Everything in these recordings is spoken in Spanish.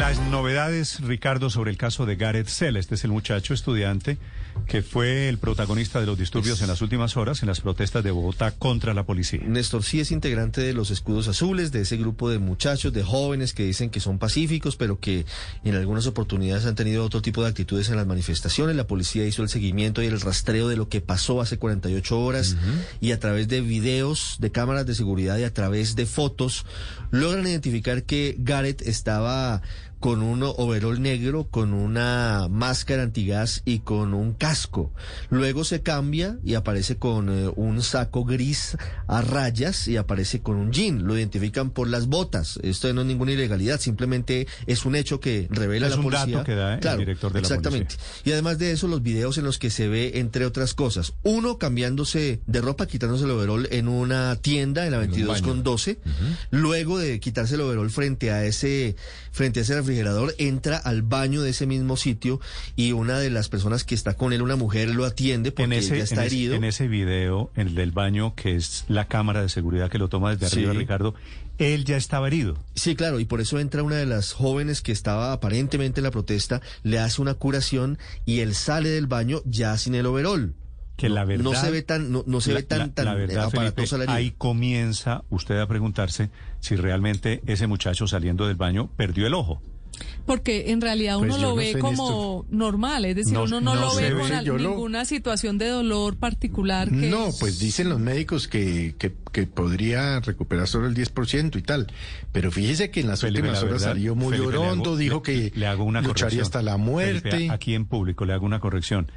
Las novedades, Ricardo, sobre el caso de Gareth Sell. Este es el muchacho estudiante que fue el protagonista de los disturbios en las últimas horas en las protestas de Bogotá contra la policía. Néstor sí es integrante de los escudos azules, de ese grupo de muchachos, de jóvenes que dicen que son pacíficos, pero que en algunas oportunidades han tenido otro tipo de actitudes en las manifestaciones. La policía hizo el seguimiento y el rastreo de lo que pasó hace 48 horas y a través de videos, de cámaras de seguridad y a través de fotos logran identificar que Gareth estaba con un overol negro, con una máscara antigás y con un casco. Luego se cambia y aparece con eh, un saco gris a rayas y aparece con un jean. Lo identifican por las botas. Esto no es ninguna ilegalidad, simplemente es un hecho que revela es la un policía. dato que da el director de la exactamente. Y además de eso, los videos en los que se ve, entre otras cosas, uno cambiándose de ropa, quitándose el overol en una tienda en la 22 con 12. Luego de quitarse el overol frente a ese, frente a ese refrigerador, entra al baño de ese mismo sitio y una de las personas que está con él, una mujer, lo atiende porque en ese, ya está en ese- herido. en ese video, en el del baño, que es la cámara de seguridad que lo toma desde arriba, Sí. Ricardo, él ya estaba herido. Sí, claro, y por eso entra una de las jóvenes que estaba aparentemente en la protesta, le hace una curación y él sale del baño ya sin el overol. Que no, la verdad. no se ve tan, no, no se la- ve tan, tan la verdad, Felipe, ahí comienza usted a preguntarse si realmente ese muchacho saliendo del baño perdió el ojo. Porque en realidad Pues uno yo lo no ve como normal, es decir, No- uno no, no lo ve ve, con lo- ninguna situación de dolor particular. Que No, es- pues dicen los médicos que, que, que podría recuperar solo el 10% y tal. Pero fíjese que en las Felipe, últimas la horas verdad, salió muy Felipe, le hago- llorondo, dijo le- que le hago una lucharía corrección. hasta la muerte. Felipe, aquí en público le hago una corrección.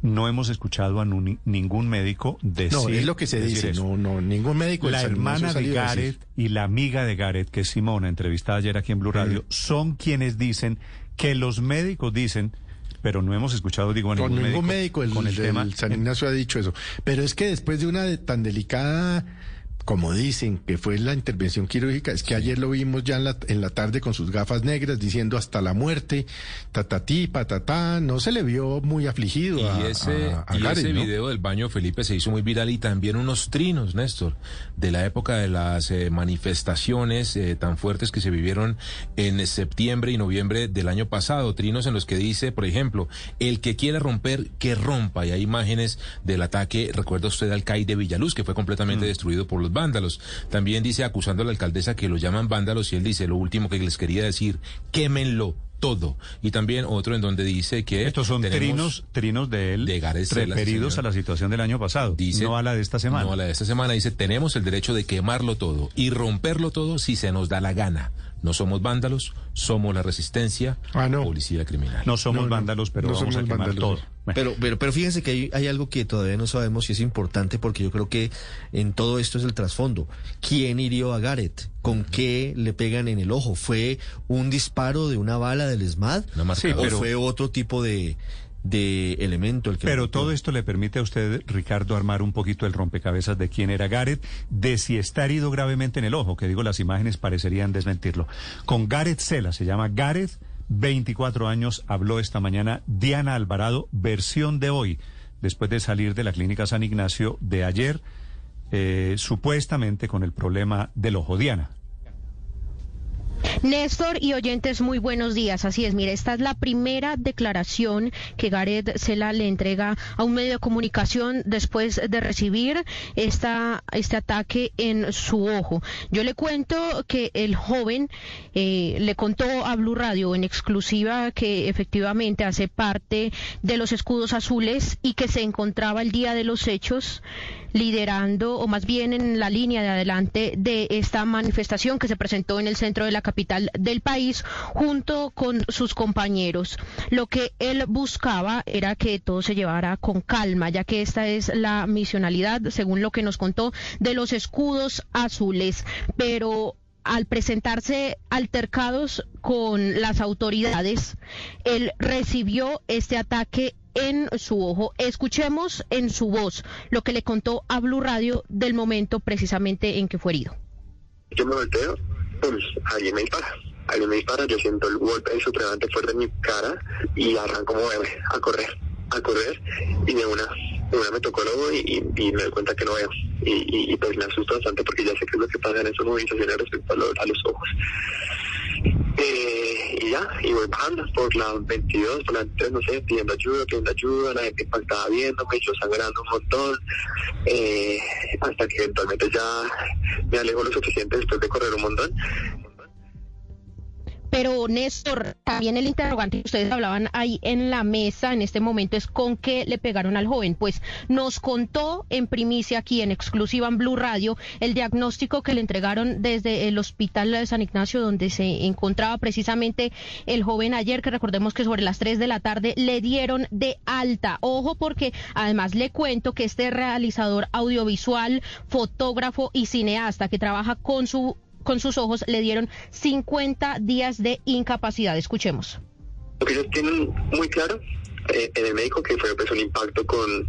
No hemos escuchado a ningún médico decir no, es lo que se dice. eso. No, no, ningún médico La hermana de. Gareth y la amiga de Gareth, que es Simona, entrevistada ayer aquí en Blue Radio, son quienes dicen que los médicos dicen, pero no hemos escuchado, digo, a Con ningún, ningún médico, el, con el tema. San Ignacio ha dicho eso. Pero es que después de una de- tan delicada, como dicen, que fue la intervención quirúrgica, es que ayer lo vimos ya en la, en la tarde con sus gafas negras diciendo hasta la muerte, tatatí, patatá, no se le vio muy afligido a, Y ese, a- a y ese ¿no? video del baño Felipe se hizo muy viral y también unos trinos, Néstor, de la época de las eh, manifestaciones eh, tan fuertes que se vivieron en septiembre y noviembre del año pasado. Trinos en los que dice, por ejemplo, el que quiera romper, que rompa. Y hay imágenes del ataque, recuerda usted al CAI de Villaluz, que fue completamente destruido por los vándalos. También dice, acusando a la alcaldesa que lo llaman vándalos, y él dice, lo último que les quería decir, quémenlo todo. Y también otro en donde dice que... Estos son trinos, trinos de él De referidos señor. a la situación del año pasado, Dice- no a la de esta semana. No, a la de esta semana dice, tenemos el derecho de quemarlo todo y romperlo todo si se nos da la gana. No somos vándalos, somos la resistencia, Ah, no. policía criminal. No somos No, no, vándalos, pero no vamos a somos quemar vándalos, todo. no. Bueno, Pero, pero, pero fíjense que hay, hay algo que todavía no sabemos y es importante porque yo creo que en todo esto es el trasfondo. ¿Quién hirió a Gareth? ¿Con qué le pegan en el ojo? ¿Fue un disparo de una bala del SMAD? Una marcadora. ¿O pero- fue otro tipo de, de elemento el que Pero todo esto le permite a usted, Ricardo, armar un poquito el rompecabezas de quién era Gareth, de si está herido gravemente en el ojo, que digo, las imágenes parecerían desmentirlo. Con Gareth Sela, se llama Gareth, 24 años, habló esta mañana Diana Alvarado, versión de hoy, después de salir de la clínica San Ignacio de ayer, eh, supuestamente con el problema del ojo. Diana. Néstor y oyentes, muy buenos días. Así es, mire, esta es la primera declaración que Gareth Sela le entrega a un medio de comunicación después de recibir esta, este ataque en su ojo. Yo le cuento que el joven eh, le contó a Blue Radio en exclusiva que efectivamente hace parte de los escudos azules y que se encontraba el día de los hechos liderando o más bien en la línea de adelante de esta manifestación que se presentó en el centro de la capital del país junto con sus compañeros. Lo que él buscaba era que todo se llevara con calma, ya que esta es la misionalidad, según lo que nos contó, de los escudos azules. Pero al presentarse altercados con las autoridades, él recibió este ataque en su ojo. Escuchemos en su voz lo que le contó a Blue Radio del momento precisamente en que fue herido. Yo me volteo, pues alguien me dispara. Alguien me dispara, yo siento el golpe supremamente fuerte en mi cara y arranco a correr, a correr y de una, una me tocó el y, me doy cuenta que no veo. Y, y- pues me asusto bastante porque ya sé qué es lo que pasa en esas movilizaciones respecto a, lo- a los ojos. Eh, y ya, y voy bajando por la 22, por la 23, no sé, pidiendo ayuda, pidiendo ayuda, la gente impactada viéndome, yo sangrando un montón, eh, hasta que eventualmente ya me alejo lo suficiente después de correr un montón. Pero Néstor, también el interrogante que ustedes hablaban ahí en la mesa en este momento es con qué le pegaron al joven. Pues nos contó en primicia aquí en exclusiva en Blue Radio el diagnóstico que le entregaron desde el hospital de San Ignacio donde se encontraba precisamente el joven ayer, que recordemos que sobre las 3 de la tarde le dieron de alta. Ojo porque además le cuento que este realizador audiovisual, fotógrafo y cineasta que trabaja con su con sus ojos le dieron 50 días de incapacidad. Escuchemos. Lo tienen muy claro eh, en el médico que fue pues, un impacto con,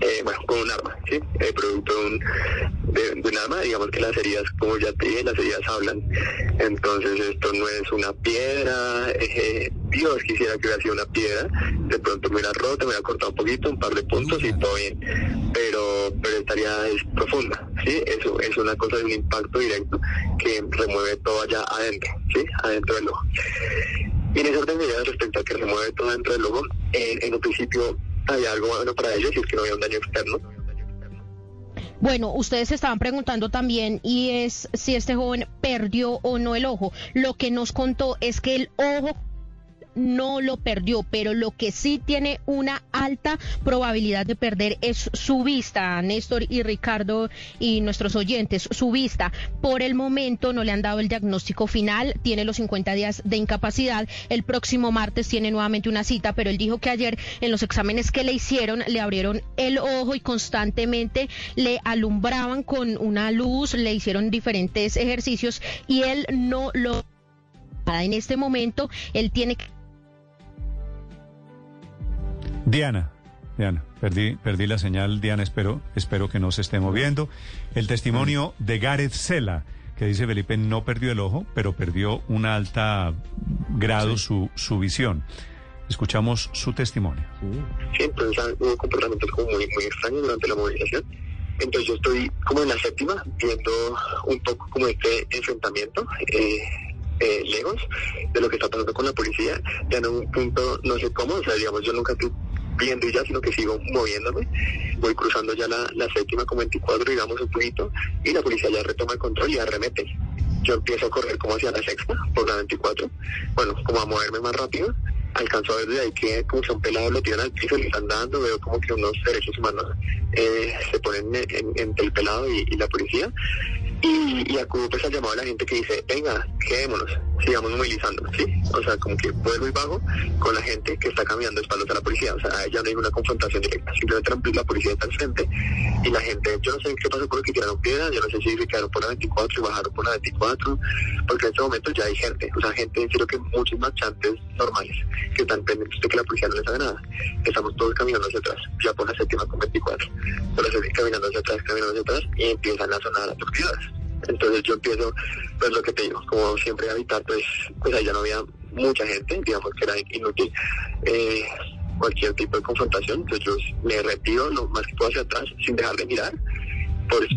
eh, bueno, con un arma, ¿sí? El producto de un, de, un arma, digamos que las heridas, como ya te dije, las heridas hablan. Entonces esto no es una piedra, eh, Dios quisiera que hubiera sido una piedra, de pronto me hubiera roto, me hubiera cortado un poquito, un par de puntos y todo bien. Pero, pero estaría es profunda, ¿sí? Eso es una cosa de un impacto directo que remueve todo allá adentro, ¿sí? Adentro del ojo. Y en ese orden de ideas respecto a que remueve todo dentro del ojo, en, en un principio había algo bueno para ellos y es que no había un daño externo. Bueno, ustedes estaban preguntando también y es si este joven perdió o no el ojo. Lo que nos contó es que el ojo no lo perdió, pero lo que sí tiene una alta probabilidad de perder es su vista, Néstor y Ricardo y nuestros oyentes, su vista. Por el momento no le han dado el diagnóstico final, tiene los 50 días de incapacidad. El próximo martes tiene nuevamente una cita, pero él dijo que ayer en los exámenes que le hicieron le abrieron el ojo y constantemente le alumbraban con una luz, le hicieron diferentes ejercicios y él no lo en este momento él tiene que Diana, Diana, perdí, perdí la señal, Diana, espero, espero que no se esté moviendo. El testimonio de Gareth Sela, que dice Felipe no perdió el ojo, pero perdió un alta grado su, su visión. Escuchamos su testimonio. Sí, entonces hubo comportamientos como muy, muy extraños durante la movilización. Entonces yo estoy como en la séptima, viendo un poco como este enfrentamiento. Eh, eh, lejos de lo que está pasando con la policía, ya en un punto, no sé cómo, o sea, digamos, yo nunca estoy viendo y ya, sino que sigo moviéndome, voy cruzando ya la, la séptima con 24, digamos, un poquito, y la policía ya retoma el control y arremete. Yo empiezo a correr como hacia la sexta, por la 24, bueno, como a moverme más rápido, alcanzo a ver desde ahí que como que un pelado lo tiran al piso, le están dando, veo como que unos derechos humanos eh, se ponen en- en- entre el pelado y, y la policía, y, y acudo pues al llamado de la gente que dice, venga, quedémonos, sigamos movilizando, ¿sí? O sea, como que vuelvo y bajo con la gente que está caminando espaldas a la policía, o sea, ya no hay una confrontación directa, simplemente la, la policía está al frente y la gente, yo no sé qué pasó con los que tiraron piedras, yo no sé si se quedaron por la 24 y bajaron por la 24, porque en este momento ya hay gente, o sea, gente, en serio que muchos marchantes normales que están pendientes de que la policía no les haga nada, estamos todos caminando hacia atrás, ya por la séptima con 24, pero se caminando hacia atrás, caminando hacia atrás y empiezan a sonar las piedras. Entonces yo empiezo, pues lo que te digo, como siempre a evitar, pues, pues ahí ya no había mucha gente, digamos que era inútil eh, cualquier tipo de confrontación, entonces yo me retiro lo más que puedo hacia atrás sin dejar de mirar.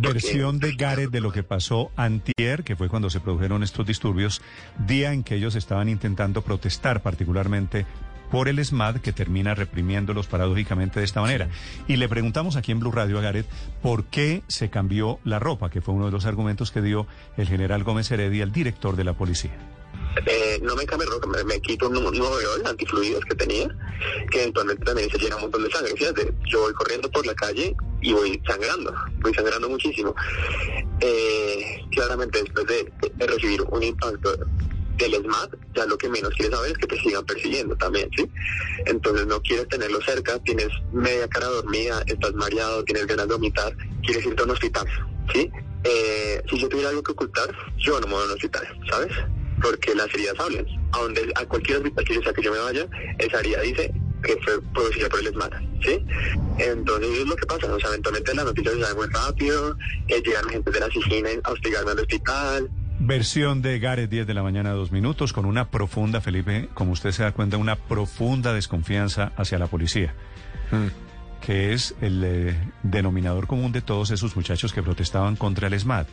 Versión de Gareth de lo que pasó antier, que fue cuando se produjeron estos disturbios, día en que ellos estaban intentando protestar particularmente por el SMAD que termina reprimiéndolos paradójicamente de esta manera. Y le preguntamos aquí en Blue Radio a Gareth por qué se cambió la ropa, que fue uno de los argumentos que dio el general Gómez Heredia, el director de la policía. Eh, no me cambio ropa, me, me quito un nuevo veol antifluidos que tenía, que eventualmente también se llena un montón de sangre. Fíjate, yo voy corriendo por la calle y voy sangrando, voy sangrando muchísimo. Eh, claramente después de, de recibir un impacto del SMAT, ya lo que menos quieres saber es que te sigan persiguiendo también, ¿sí? Entonces no quieres tenerlo cerca, tienes media cara dormida, estás mareado, tienes ganas de vomitar, quieres irte a un hospital, ¿sí? Eh, si yo tuviera algo que ocultar, yo no me voy a un hospital, ¿sabes? Porque las heridas hablan. A donde a cualquier hospital que yo sea que yo me vaya, esa herida dice que fue producida por el SMAT, ¿sí? Entonces es lo que pasa, o sea, eventualmente las noticias se saben muy rápido, eh, llegan gente de la oficina a hostigarme al hospital, Versión de Gareth, 10 de la mañana, dos minutos, con una profunda, Felipe, como usted se da cuenta, una profunda desconfianza hacia la policía, que es el eh, denominador común de todos esos muchachos que protestaban contra el SMAT.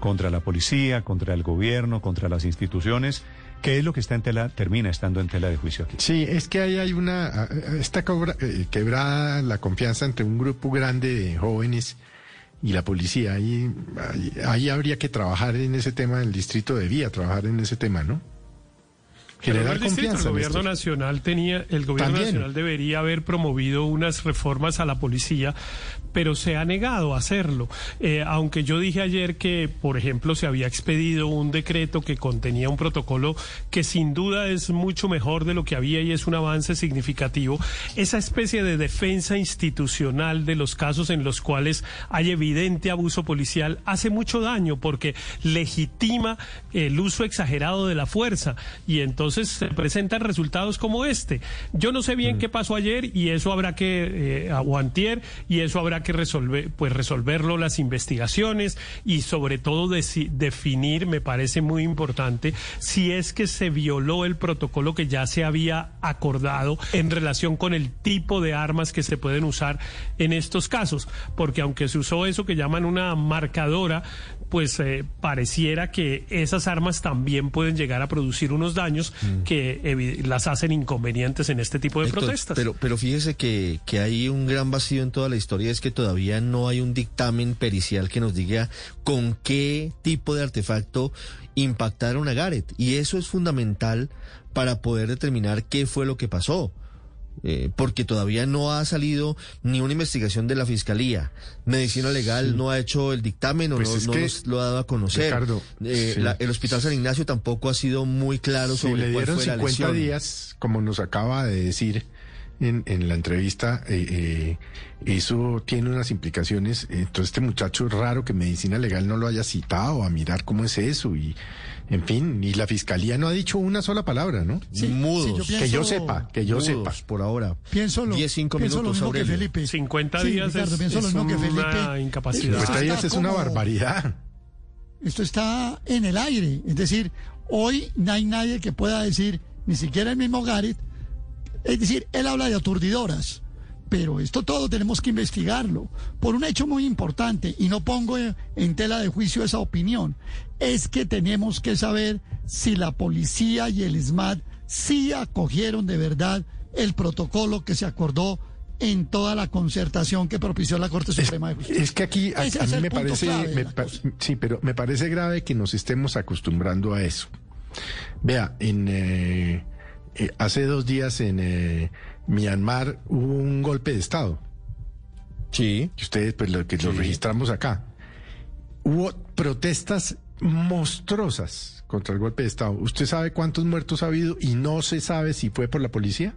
contra la policía, contra el gobierno, contra las instituciones. ¿Qué es lo que está en tela, termina estando en tela de juicio aquí? Sí, es que ahí hay una, está cobra, eh, quebrada la confianza entre un grupo grande de jóvenes y la policía. Ahí, ahí, ahí habría que trabajar en ese tema, el distrito debía trabajar en ese tema, ¿no? Generar el confianza. El gobierno nacional tenía, el gobierno nacional debería haber promovido unas reformas a la policía, pero se ha negado a hacerlo. Eh, aunque yo dije ayer que, por ejemplo, se había expedido un decreto que contenía un protocolo que sin duda es mucho mejor de lo que había y es un avance significativo, esa especie de defensa institucional de los casos en los cuales hay evidente abuso policial hace mucho daño porque legitima el uso exagerado de la fuerza y entonces se presentan resultados como este. Yo no sé bien mm. qué pasó ayer y eso habrá que eh, aguantier y eso habrá que resolver, pues resolverlo las investigaciones y sobre todo definir, me parece muy importante, si es que se violó el protocolo que ya se había acordado en relación con el tipo de armas que se pueden usar en estos casos, porque aunque se usó eso que llaman una marcadora, pues eh, pareciera que esas armas también pueden llegar a producir unos daños mm. que las hacen inconvenientes en este tipo de protestas. Pero, pero fíjese que, que hay un gran vacío en toda la historia, es que todavía no hay un dictamen pericial que nos diga con qué tipo de artefacto impactaron a Gareth. Y eso es fundamental para poder determinar qué fue lo que pasó. Eh, porque todavía no ha salido ni una investigación de la Fiscalía. Medicina Legal no ha hecho el dictamen o pues no, lo ha dado a conocer. Eh, el Hospital San Ignacio tampoco ha sido muy claro sobre le dieron 50 días, como nos acaba de decir en, en la entrevista, eh, eso tiene unas implicaciones. Entonces, este muchacho es raro que Medicina Legal no lo haya citado a mirar cómo es eso y en fin, y la fiscalía no ha dicho una sola palabra, ¿no? Sí, Mudos. que yo sepa, que yo sepa. Por ahora. Pienso lo, 10, 5 minutos lo mismo que Felipe. 50 días es, pienso lo mismo que Felipe. una incapacidad. 50 días es una barbaridad. Esto está en el aire. Es decir, hoy no hay nadie que pueda decir, ni siquiera el mismo Gareth. Es decir, él habla de aturdidoras pero esto todo tenemos que investigarlo por un hecho muy importante y no pongo en tela de juicio esa opinión. Es que tenemos que saber si la policía y el SMAT sí acogieron de verdad el protocolo que se acordó en toda la concertación que propició la Corte Suprema de Justicia. Es que aquí a, mí me parece, sí, pero me parece grave que nos estemos acostumbrando a eso. Vea, en eh, eh, hace dos días en eh, Myanmar hubo un golpe de Estado. Sí. Y ustedes, pues lo que lo registramos acá. Hubo protestas monstruosas contra el golpe de Estado. ¿Usted sabe cuántos muertos ha habido y no se sabe si fue por la policía?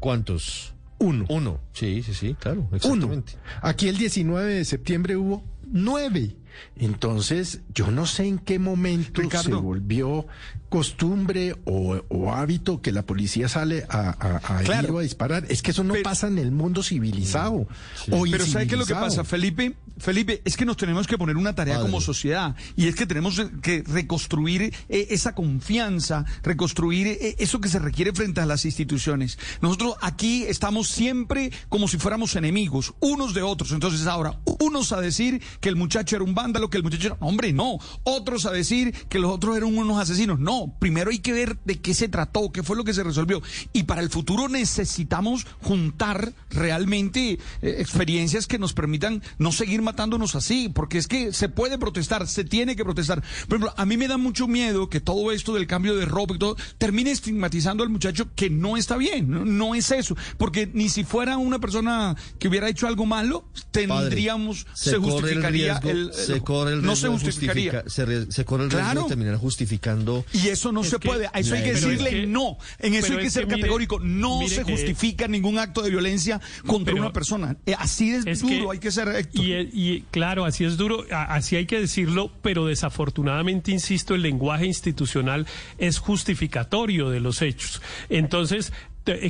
¿Cuántos? Uno. Uno. Sí, sí, sí, claro, exactamente. Aquí el 19 de septiembre hubo nueve. Entonces, yo no sé en qué momento se volvió costumbre o, hábito que la policía sale a, a, a, disparar. Es que eso no pasa en el mundo civilizado. Pero ¿sabe qué es lo que pasa, Felipe? Felipe, es que nos tenemos que poner una tarea como sociedad y es que tenemos que reconstruir eh, esa confianza, reconstruir eh, eso que se requiere frente a las instituciones. Nosotros aquí estamos siempre como si fuéramos enemigos, unos de otros. Entonces ahora, unos a decir que el muchacho era un vándalo, que el muchacho era... Hombre, no. Otros a decir que los otros eran unos asesinos. No primero hay que ver de qué se trató, qué fue lo que se resolvió. Y para el futuro necesitamos juntar realmente eh, experiencias que nos permitan no seguir matándonos así, porque es que se puede protestar, se tiene que protestar. Por ejemplo, a mí me da mucho miedo que todo esto del cambio de ropa y todo termine estigmatizando al muchacho que no está bien, no, es eso, porque ni si fuera una persona que hubiera hecho algo malo, tendríamos, se, justificaría el, se corre el no se justificaría. se, corre el riesgo de terminar justificando eso no se puede. A eso hay que decirle no. En eso hay que ser categórico. no se justifica ningún acto de violencia contra una persona. Eh, así es, duro, hay que ser. Y, claro, así es duro, así hay que decirlo, pero desafortunadamente, insisto, el lenguaje institucional es justificatorio de los hechos. Entonces,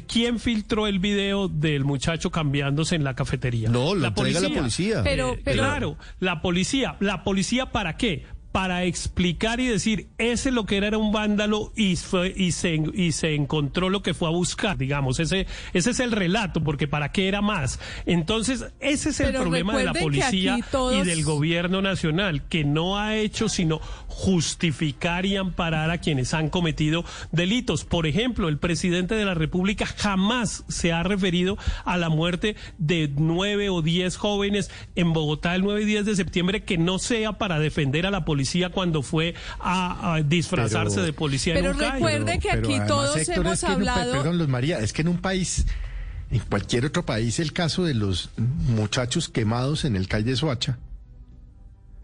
¿Quién filtró el video del muchacho cambiándose en la cafetería? No, lo la policía. la policía. Pero, pero... Claro, la policía. ¿La policía para qué? Para explicar y decir, ese lo que era era un vándalo y, fue, y, se, y se encontró lo que fue a buscar, digamos, ese, ese es el relato, porque para qué era más. Entonces, ese es el problema de la policía y del gobierno nacional, que no ha hecho sino justificar y amparar a quienes han cometido delitos. Por ejemplo, el presidente de la República jamás se ha referido a la muerte de nueve o diez jóvenes en Bogotá el 9 y 10 de septiembre que no sea para defender a la policía cuando fue a, disfrazarse de policía pero en un recuerde que aquí todos hemos hablado perdón Luz María es que en un país en cualquier otro país el caso de los muchachos quemados en el calle Soacha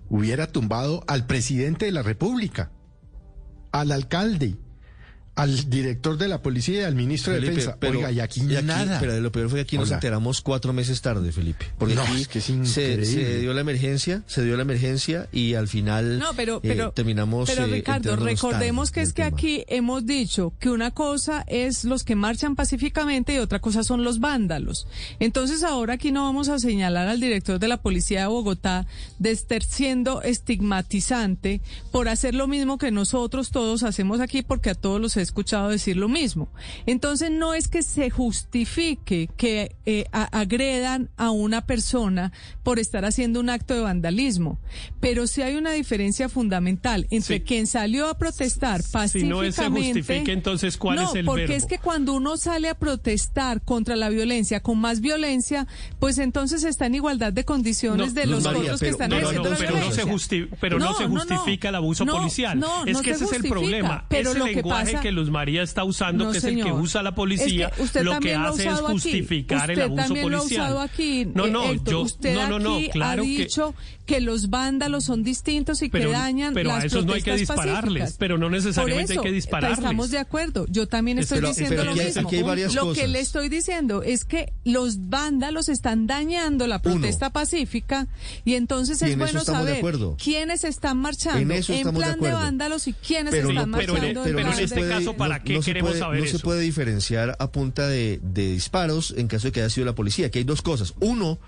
hubiera tumbado al presidente de la República al alcalde al director de la policía y al ministro de Defensa. Pero, Oiga, y aquí, nada. Pero lo peor fue que aquí nos enteramos cuatro meses tarde, Felipe. Porque aquí se, dio la emergencia, se dio la emergencia y al final no, pero, pero, eh, terminamos. Pero eh, Ricardo, recordemos que es que aquí hemos dicho que una cosa es los que marchan pacíficamente y otra cosa son los vándalos. Entonces ahora aquí no vamos a señalar al director de la policía de Bogotá de estar siendo estigmatizante por hacer lo mismo que nosotros todos hacemos aquí porque a todos los escuchado decir lo mismo. Entonces no es que se justifique que eh, agredan a una persona por estar haciendo un acto de vandalismo, pero sí hay una diferencia fundamental entre quien salió a protestar pacíficamente. Si no se justifique, entonces ¿cuál es el porque es que cuando uno sale a protestar contra la violencia con más violencia, pues entonces está en igualdad de condiciones de los otros que están haciendo pero no se pero no, se justifica el abuso policial. es que ese es el problema. Pero lo que pasa que Luz María está usando, que es el que usa la policía, lo que hace es justificar el abuso policial. Lo ha usado aquí, no, no, yo, usted no, no, no, claro ha dicho que, los vándalos son distintos y que dañan pero las a esos no hay que dispararles, pero no necesariamente hay que dispararles. Estamos de acuerdo. Yo también estoy diciendo lo mismo. lo que le estoy diciendo es que los vándalos están dañando la protesta pacífica y entonces es bueno saber quiénes están marchando en, plan de, vándalos y quiénes están marchando. Pero, en este caso, ¿para qué queremos saber eso? No se puede diferenciar a punta de, de disparos en caso de que haya sido la policía, que hay dos cosas. Uno,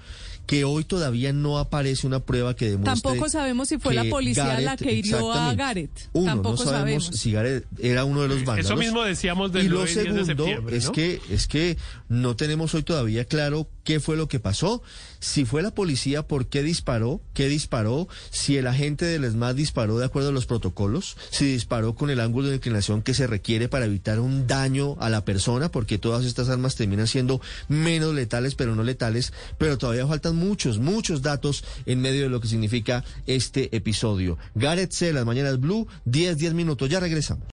que hoy todavía no aparece una prueba que demuestre. Tampoco sabemos si fue la policía la que hirió a Gareth. Uno, Tampoco no sabemos, si Gareth era uno de los vándalos. Eso mismo decíamos del Y lo segundo de es que es que no tenemos hoy todavía claro qué fue lo que pasó. Si fue la policía, ¿por qué disparó? ¿Qué disparó? Si el agente del ESMAD disparó de acuerdo a los protocolos, si disparó con el ángulo de inclinación que se requiere para evitar un daño a la persona, porque todas estas armas terminan siendo menos letales, pero no letales, pero todavía faltan muchos, muchos datos en medio de lo que significa este episodio. Gareth C, las mañanas blue, 10, 10 minutos, ya regresamos.